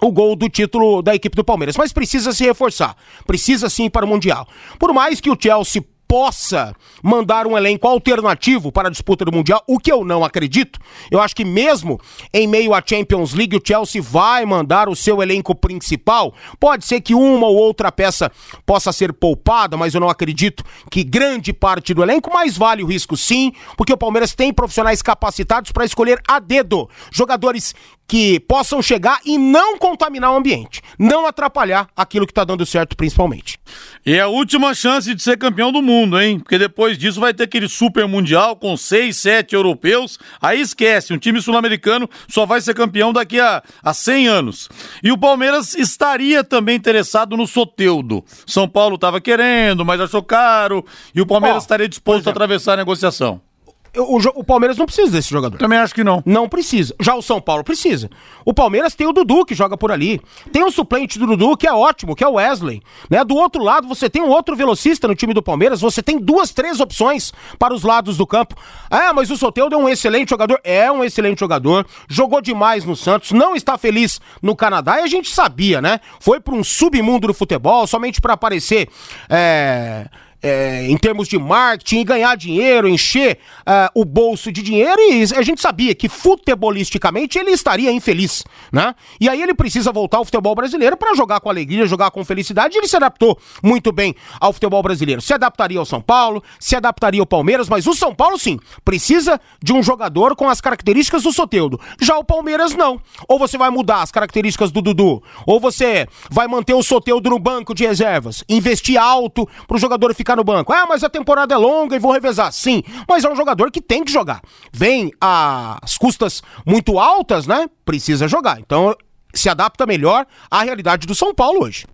o gol do título da equipe do Palmeiras, mas precisa se reforçar, precisa sim para o Mundial. Por mais que o Chelsea possa mandar um elenco alternativo para a disputa do Mundial, o que eu não acredito. Eu acho que mesmo em meio à Champions League, o Chelsea vai mandar o seu elenco principal. Pode ser que uma ou outra peça possa ser poupada, mas eu não acredito que grande parte do elenco, mas vale o risco sim, porque o Palmeiras tem profissionais capacitados para escolher a dedo jogadores que possam chegar e não contaminar o ambiente, não atrapalhar aquilo que está dando certo, principalmente. E é a última chance de ser campeão do mundo, hein? Porque depois disso vai ter aquele super mundial com seis, sete europeus. Aí esquece, um time sul-americano só vai ser campeão daqui a, a 100 anos. E o Palmeiras estaria também interessado no Soteudo. São Paulo estava querendo, mas achou caro. E o Palmeiras oh, estaria disposto a atravessar a negociação o, o, Palmeiras não precisa desse jogador. Também acho que não. Não precisa. Já o São Paulo precisa. O Palmeiras tem o Dudu que joga por ali. Tem um suplente do Dudu que é ótimo, que é o Wesley. Né? Do outro lado, você tem um outro velocista no time do Palmeiras. Você tem duas, três opções para os lados do campo. Ah, mas o Soteldo é um excelente jogador. É um excelente jogador. Jogou demais no Santos. Não está feliz no Canadá. E a gente sabia, né? Foi para um submundo do futebol somente para aparecer. É é, em termos de marketing, ganhar dinheiro, encher uh, o bolso de dinheiro, e a gente sabia que futebolisticamente ele estaria infeliz, né? E aí ele precisa voltar ao futebol brasileiro para jogar com alegria, jogar com felicidade, e ele se adaptou muito bem ao futebol brasileiro. Se adaptaria ao São Paulo, se adaptaria ao Palmeiras, mas o São Paulo sim, precisa de um jogador com as características do Soteudo. Já o Palmeiras não. Ou você vai mudar as características do Dudu, ou você vai manter o Soteudo no banco de reservas, investir alto para o jogador ficar ficar no banco. Ah, mas a temporada é longa e vou revezar. Sim, mas é um jogador que tem que jogar. Vem às custas muito altas, né? Precisa jogar. Então se adapta melhor à realidade do São Paulo hoje.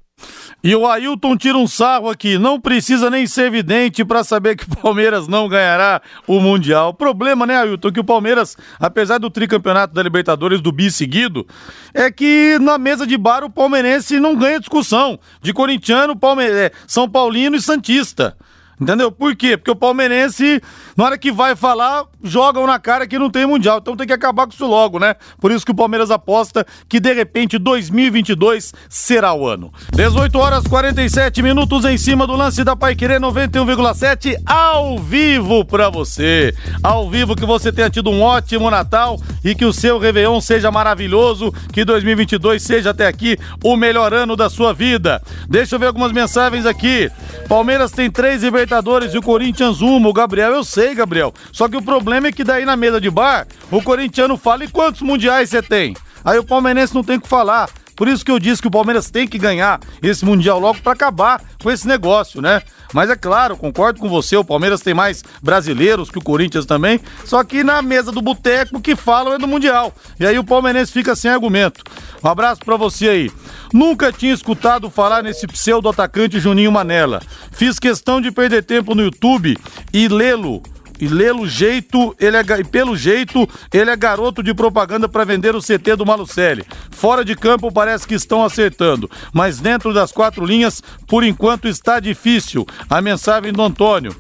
E o Ailton tira um sarro aqui. Não precisa nem ser evidente para saber que o Palmeiras não ganhará o Mundial. O problema, né, Ailton, que o Palmeiras, apesar do tricampeonato da Libertadores do bi seguido, é que na mesa de bar o palmeirense não ganha discussão. De corintiano, Palme... É, São Paulino e Santista. Entendeu? Por quê? Porque o palmeirense, na hora que vai falar, jogam na cara que não tem mundial. Então tem que acabar com isso logo, né? Por isso que o Palmeiras aposta que de repente 2022 será o ano. 18 horas 47 minutos em cima do lance da Pai Querer 91,7 ao vivo para você. Ao vivo que você tenha tido um ótimo Natal e que o seu Réveillon seja maravilhoso, que 2022 seja até aqui o melhor ano da sua vida. Deixa eu ver algumas mensagens aqui. Palmeiras tem três Libertadores e o Corinthians uma. O Gabriel, eu sei, Gabriel. Só que o problema é que daí na mesa de bar, o corintiano fala: e quantos mundiais você tem? Aí o palmeirense não tem o que falar. Por isso que eu disse que o Palmeiras tem que ganhar esse Mundial logo para acabar com esse negócio, né? Mas é claro, concordo com você, o Palmeiras tem mais brasileiros que o Corinthians também, só que na mesa do boteco que falam é do Mundial. E aí o palmeirense fica sem argumento. Um abraço para você aí. Nunca tinha escutado falar nesse pseudo atacante Juninho Manela. Fiz questão de perder tempo no YouTube e lê-lo e jeito, ele é, pelo jeito, ele é garoto de propaganda para vender o CT do Malucelli. Fora de campo parece que estão acertando, mas dentro das quatro linhas, por enquanto está difícil. A mensagem do Antônio.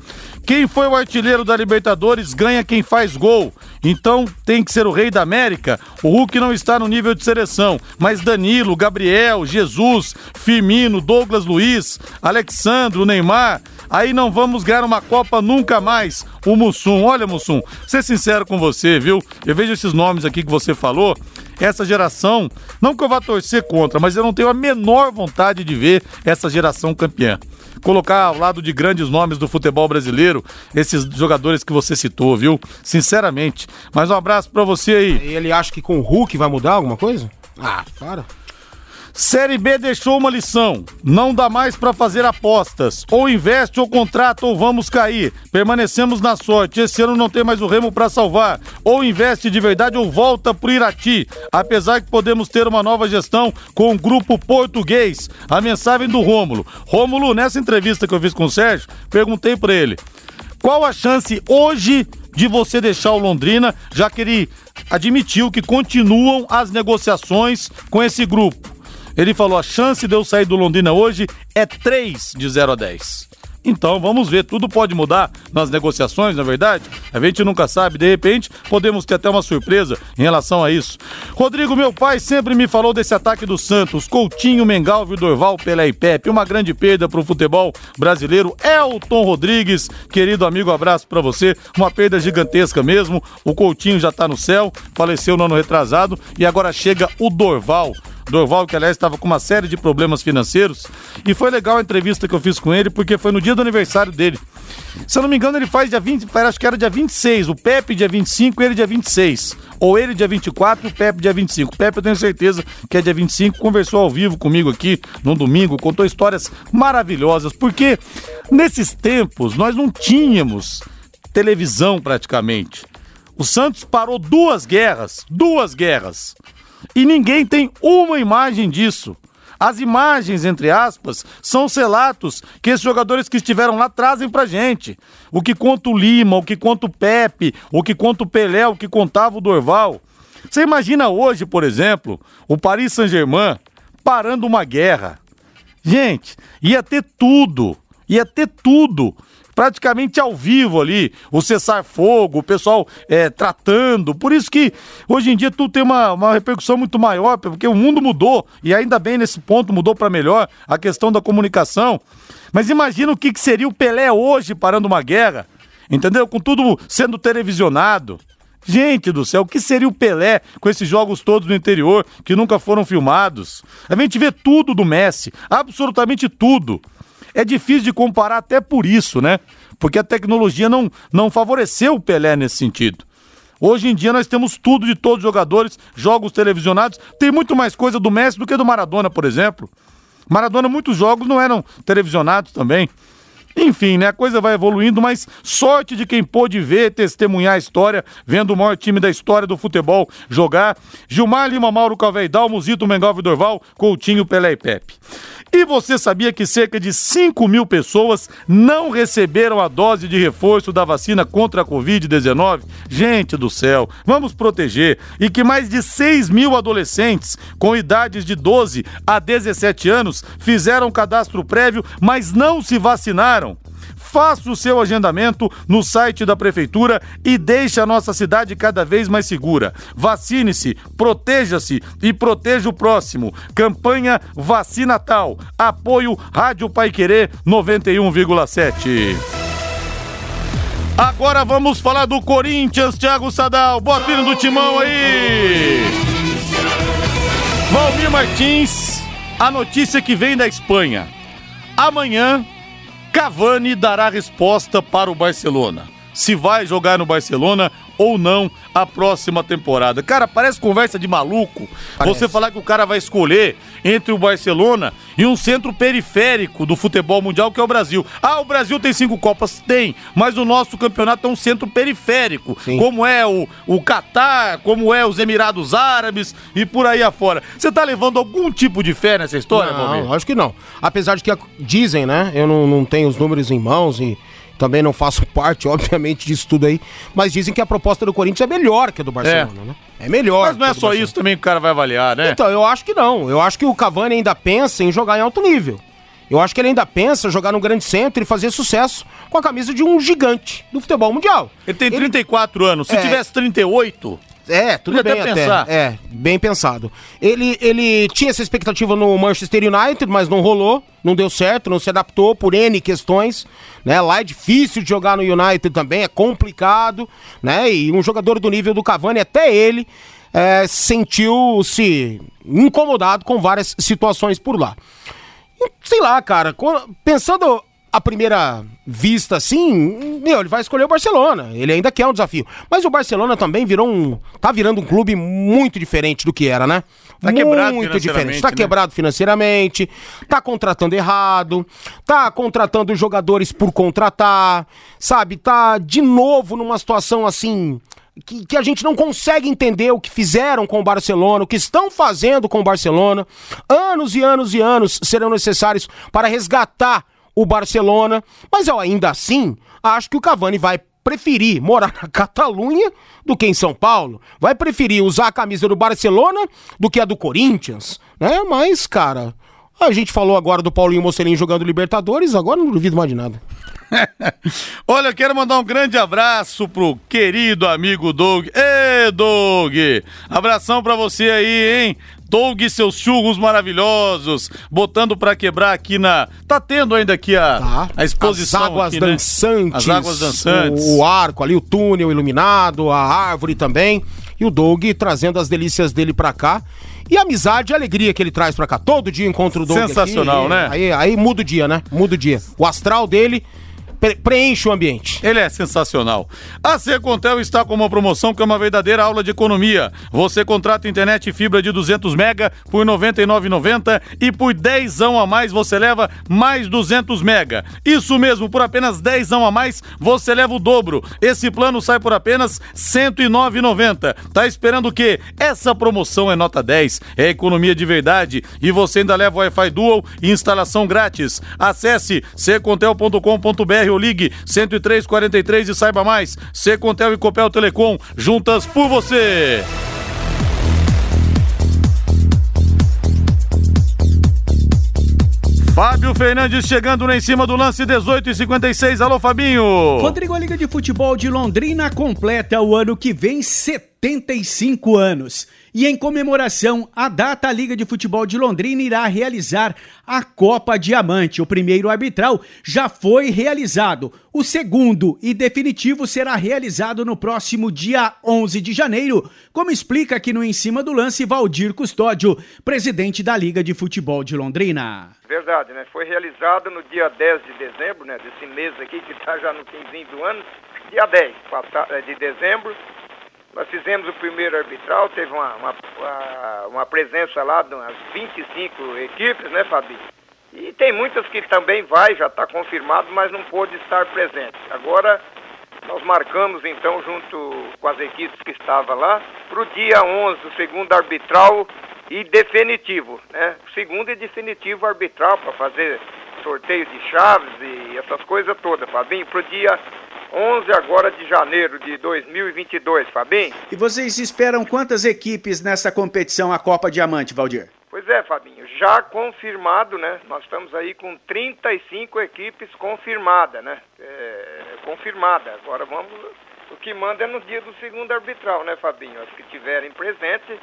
Quem foi o artilheiro da Libertadores ganha quem faz gol. Então tem que ser o rei da América. O Hulk não está no nível de seleção, mas Danilo, Gabriel, Jesus, Firmino, Douglas Luiz, Alexandro, Neymar, aí não vamos ganhar uma Copa nunca mais. O Mussum, olha Mussum, ser sincero com você, viu? Eu vejo esses nomes aqui que você falou, essa geração, não que eu vá torcer contra, mas eu não tenho a menor vontade de ver essa geração campeã. Colocar ao lado de grandes nomes do futebol brasileiro, esses jogadores que você citou, viu? Sinceramente. Mas um abraço para você aí. E ele acha que com o Hulk vai mudar alguma coisa? Ah, para. Série B deixou uma lição. Não dá mais para fazer apostas. Ou investe ou contrata ou vamos cair. Permanecemos na sorte. Esse ano não tem mais o remo para salvar. Ou investe de verdade ou volta pro Irati. Apesar que podemos ter uma nova gestão com o grupo português. A mensagem do Rômulo. Rômulo, nessa entrevista que eu fiz com o Sérgio, perguntei para ele: qual a chance hoje de você deixar o Londrina, já que ele admitiu que continuam as negociações com esse grupo? Ele falou: a chance de eu sair do Londrina hoje é 3 de 0 a 10. Então vamos ver, tudo pode mudar nas negociações, na é verdade? A gente nunca sabe, de repente podemos ter até uma surpresa em relação a isso. Rodrigo, meu pai, sempre me falou desse ataque do Santos, Coutinho, Mengalvio, Dorval, Pelé e Pepe, uma grande perda para o futebol brasileiro. Elton Rodrigues, querido amigo, abraço para você, uma perda gigantesca mesmo. O Coutinho já está no céu, faleceu no ano retrasado e agora chega o Dorval. Dorval, que aliás estava com uma série de problemas financeiros. E foi legal a entrevista que eu fiz com ele, porque foi no dia do aniversário dele. Se eu não me engano, ele faz dia 20, acho que era dia 26, o Pepe dia 25 e ele dia 26. Ou ele dia 24 e o Pepe dia 25. O Pepe eu tenho certeza que é dia 25, conversou ao vivo comigo aqui no domingo, contou histórias maravilhosas, porque nesses tempos nós não tínhamos televisão praticamente. O Santos parou duas guerras, duas guerras. E ninguém tem uma imagem disso. As imagens, entre aspas, são os relatos que esses jogadores que estiveram lá trazem pra gente. O que conta o Lima, o que conta o Pepe, o que conta o Pelé, o que contava o Dorval. Você imagina hoje, por exemplo, o Paris Saint-Germain parando uma guerra. Gente, ia ter tudo, ia ter tudo praticamente ao vivo ali, o cessar-fogo, o pessoal é, tratando. Por isso que hoje em dia tudo tem uma, uma repercussão muito maior, porque o mundo mudou e ainda bem nesse ponto mudou para melhor a questão da comunicação. Mas imagina o que, que seria o Pelé hoje parando uma guerra, entendeu? Com tudo sendo televisionado. Gente do céu, o que seria o Pelé com esses jogos todos no interior que nunca foram filmados? A gente vê tudo do Messi, absolutamente tudo. É difícil de comparar até por isso, né? Porque a tecnologia não, não favoreceu o Pelé nesse sentido. Hoje em dia nós temos tudo de todos os jogadores, jogos televisionados. Tem muito mais coisa do Messi do que do Maradona, por exemplo. Maradona, muitos jogos não eram televisionados também. Enfim, né? A coisa vai evoluindo, mas sorte de quem pôde ver, testemunhar a história, vendo o maior time da história do futebol jogar. Gilmar Lima, Mauro Calveidal, Musito, Mengalvo Dorval, Coutinho, Pelé e Pepe. E você sabia que cerca de 5 mil pessoas não receberam a dose de reforço da vacina contra a Covid-19? Gente do céu, vamos proteger. E que mais de 6 mil adolescentes com idades de 12 a 17 anos fizeram cadastro prévio, mas não se vacinaram. Faça o seu agendamento no site da Prefeitura e deixe a nossa cidade cada vez mais segura. Vacine-se, proteja-se e proteja o próximo. Campanha Vacina Tal. Apoio Rádio Pai Querer 91,7. Agora vamos falar do Corinthians, Thiago Sadal. Bota do timão aí. Valmir Martins, a notícia que vem da Espanha. Amanhã Cavani dará resposta para o Barcelona. Se vai jogar no Barcelona ou não a próxima temporada. Cara, parece conversa de maluco parece. você falar que o cara vai escolher entre o Barcelona e um centro periférico do futebol mundial que é o Brasil. Ah, o Brasil tem cinco Copas? Tem, mas o nosso campeonato é um centro periférico, Sim. como é o, o Catar, como é os Emirados Árabes e por aí afora. Você tá levando algum tipo de fé nessa história, Não, acho que não. Apesar de que dizem, né? Eu não, não tenho os números em mãos e também não faço parte, obviamente, disso tudo aí. Mas dizem que a proposta do Corinthians é melhor que a do Barcelona, é. né? É melhor. Mas não é só isso também que o cara vai avaliar, né? Então, eu acho que não. Eu acho que o Cavani ainda pensa em jogar em alto nível. Eu acho que ele ainda pensa jogar no grande centro e fazer sucesso com a camisa de um gigante do futebol mundial. Ele tem 34 ele... anos. Se é... tivesse 38, é, tudo Podia bem até, pensar. É, bem pensado. Ele, ele tinha essa expectativa no Manchester United, mas não rolou, não deu certo, não se adaptou por N questões, né? Lá é difícil de jogar no United também, é complicado, né? E um jogador do nível do Cavani, até ele, é, sentiu-se incomodado com várias situações por lá. Sei lá, cara, pensando à primeira vista, assim, meu, ele vai escolher o Barcelona. Ele ainda quer um desafio. Mas o Barcelona também virou um. tá virando um clube muito diferente do que era, né? Tá quebrado muito diferente. Tá né? quebrado financeiramente, tá contratando errado, tá contratando jogadores por contratar, sabe? Tá de novo numa situação assim. Que, que, a gente não consegue entender o que fizeram com o Barcelona, o que estão fazendo com o Barcelona. Anos e anos e anos serão necessários para resgatar o Barcelona. Mas eu ainda assim acho que o Cavani vai preferir morar na Catalunha do que em São Paulo. Vai preferir usar a camisa do Barcelona do que a do Corinthians, né? Mas, cara, a gente falou agora do Paulinho Mocelinho jogando Libertadores, agora não duvido mais de nada. Olha, quero mandar um grande abraço pro querido amigo Doug. Ê, Doug! Abração pra você aí, hein? Doug e seus churros maravilhosos, botando para quebrar aqui na. Tá tendo ainda aqui a, tá. a exposição. As águas aqui, dançantes. Né? As águas dançantes. O, o, arco ali, o túnel iluminado, a árvore também. E o Doug trazendo as delícias dele para cá. E a amizade e a alegria que ele traz para cá. Todo dia encontro o Doug. Sensacional, aqui, né? Aí, aí muda o dia, né? Muda o dia. O astral dele preenche o ambiente. Ele é sensacional. A Secontel está com uma promoção que é uma verdadeira aula de economia. Você contrata internet e fibra de 200 mega por R$ 99,90 e por 10 a mais você leva mais 200 mega. Isso mesmo, por apenas 10 a mais você leva o dobro. Esse plano sai por apenas R$ 109,90. Tá esperando o quê? Essa promoção é nota 10, é economia de verdade e você ainda leva Wi-Fi Dual e instalação grátis. Acesse secontel.com.br ou ligue 10343 e saiba mais. Secontel e Copel Telecom, juntas por você. Fábio Fernandes chegando lá em cima do lance 18 e 56. Alô, Fabinho. Rodrigo, a Liga de Futebol de Londrina completa o ano que vem 75 anos. E em comemoração à data, a Liga de Futebol de Londrina irá realizar a Copa Diamante. O primeiro arbitral já foi realizado. O segundo e definitivo será realizado no próximo dia 11 de janeiro, como explica aqui no Em Cima do Lance Valdir Custódio, presidente da Liga de Futebol de Londrina. Verdade, né? Foi realizado no dia 10 de dezembro, né? Desse mês aqui, que está já no finzinho do ano, dia 10 é, de dezembro nós fizemos o primeiro arbitral, teve uma, uma, uma presença lá de umas 25 equipes, né, Fabi? E tem muitas que também vai, já está confirmado, mas não pôde estar presente. Agora, nós marcamos então, junto com as equipes que estavam lá, para o dia 11, o segundo arbitral e definitivo, né? O segundo e definitivo arbitral para fazer sorteio de chaves e essas coisas todas, Fabinho, para o dia 11 agora de janeiro de 2022, Fabinho. E vocês esperam quantas equipes nessa competição, a Copa Diamante, Valdir? Pois é, Fabinho, já confirmado, né? Nós estamos aí com 35 equipes confirmadas, né? É, confirmada. Agora vamos. O que manda é no dia do segundo arbitral, né, Fabinho? As que tiverem presente,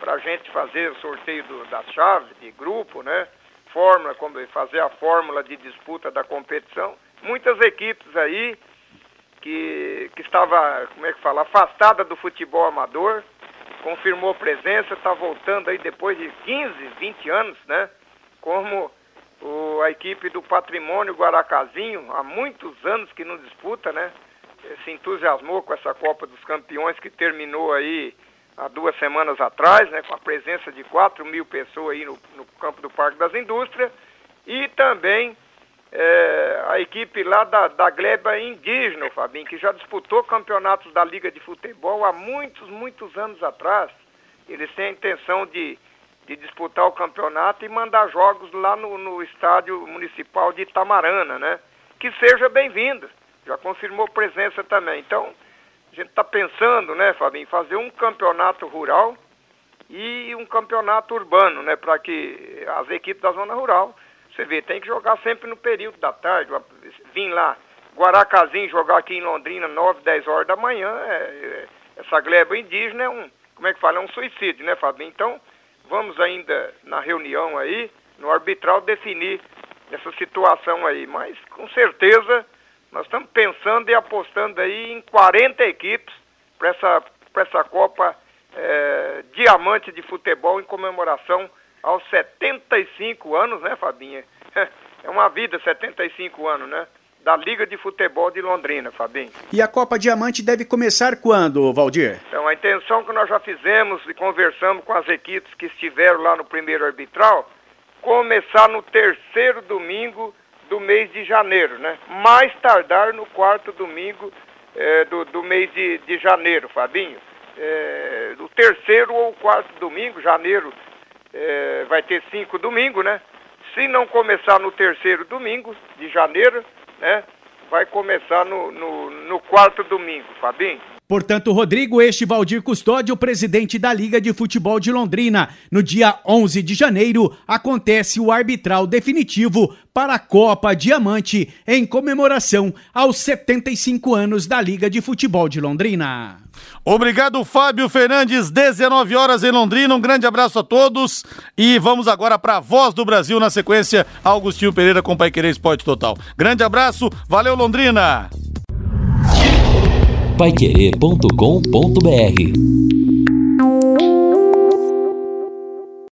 para a gente fazer o sorteio do, das chaves de grupo, né? Fórmula, como fazer a fórmula de disputa da competição. Muitas equipes aí que, que estava, como é que fala, afastada do futebol amador, confirmou presença, está voltando aí depois de 15, 20 anos, né? Como o, a equipe do Patrimônio Guaracazinho, há muitos anos que não disputa, né? Se entusiasmou com essa Copa dos Campeões que terminou aí há duas semanas atrás, né? Com a presença de 4 mil pessoas aí no, no campo do Parque das Indústrias. E também é, a equipe lá da, da Gleba Indígena, Fabinho, que já disputou campeonatos da Liga de Futebol há muitos, muitos anos atrás. Eles têm a intenção de, de disputar o campeonato e mandar jogos lá no, no estádio municipal de Itamarana, né? Que seja bem-vindo. Já confirmou presença também. Então, a gente está pensando, né, Fabinho, fazer um campeonato rural e um campeonato urbano, né, para que as equipes da zona rural você vê, tem que jogar sempre no período da tarde. Vim lá, Guaracazinho, jogar aqui em Londrina, 9, 10 horas da manhã. É, é, essa gleba indígena é um, como é que fala, é um suicídio, né, Fabinho? Então, vamos ainda na reunião aí, no arbitral, definir essa situação aí. Mas, com certeza, nós estamos pensando e apostando aí em 40 equipes para essa, essa Copa é, Diamante de Futebol em comemoração aos 75 anos, né, Fabinha? É uma vida, 75 anos, né? Da Liga de Futebol de Londrina, Fabinho. E a Copa Diamante deve começar quando, Valdir? Então, a intenção que nós já fizemos e conversamos com as equipes que estiveram lá no primeiro arbitral, começar no terceiro domingo do mês de janeiro, né? Mais tardar no quarto domingo é, do, do mês de, de janeiro, Fabinho. É, o terceiro ou quarto domingo, janeiro é, vai ter cinco domingos, né? Se não começar no terceiro domingo de janeiro, né? Vai começar no, no, no quarto domingo, Fabinho. Portanto, Rodrigo, este Valdir Custódio, presidente da Liga de Futebol de Londrina. No dia 11 de janeiro, acontece o arbitral definitivo para a Copa Diamante, em comemoração aos 75 anos da Liga de Futebol de Londrina. Obrigado, Fábio Fernandes, 19 horas em Londrina. Um grande abraço a todos e vamos agora para a Voz do Brasil na sequência. Augustinho Pereira com Pai Querer Esporte Total. Grande abraço, valeu Londrina! paiquerê.com.br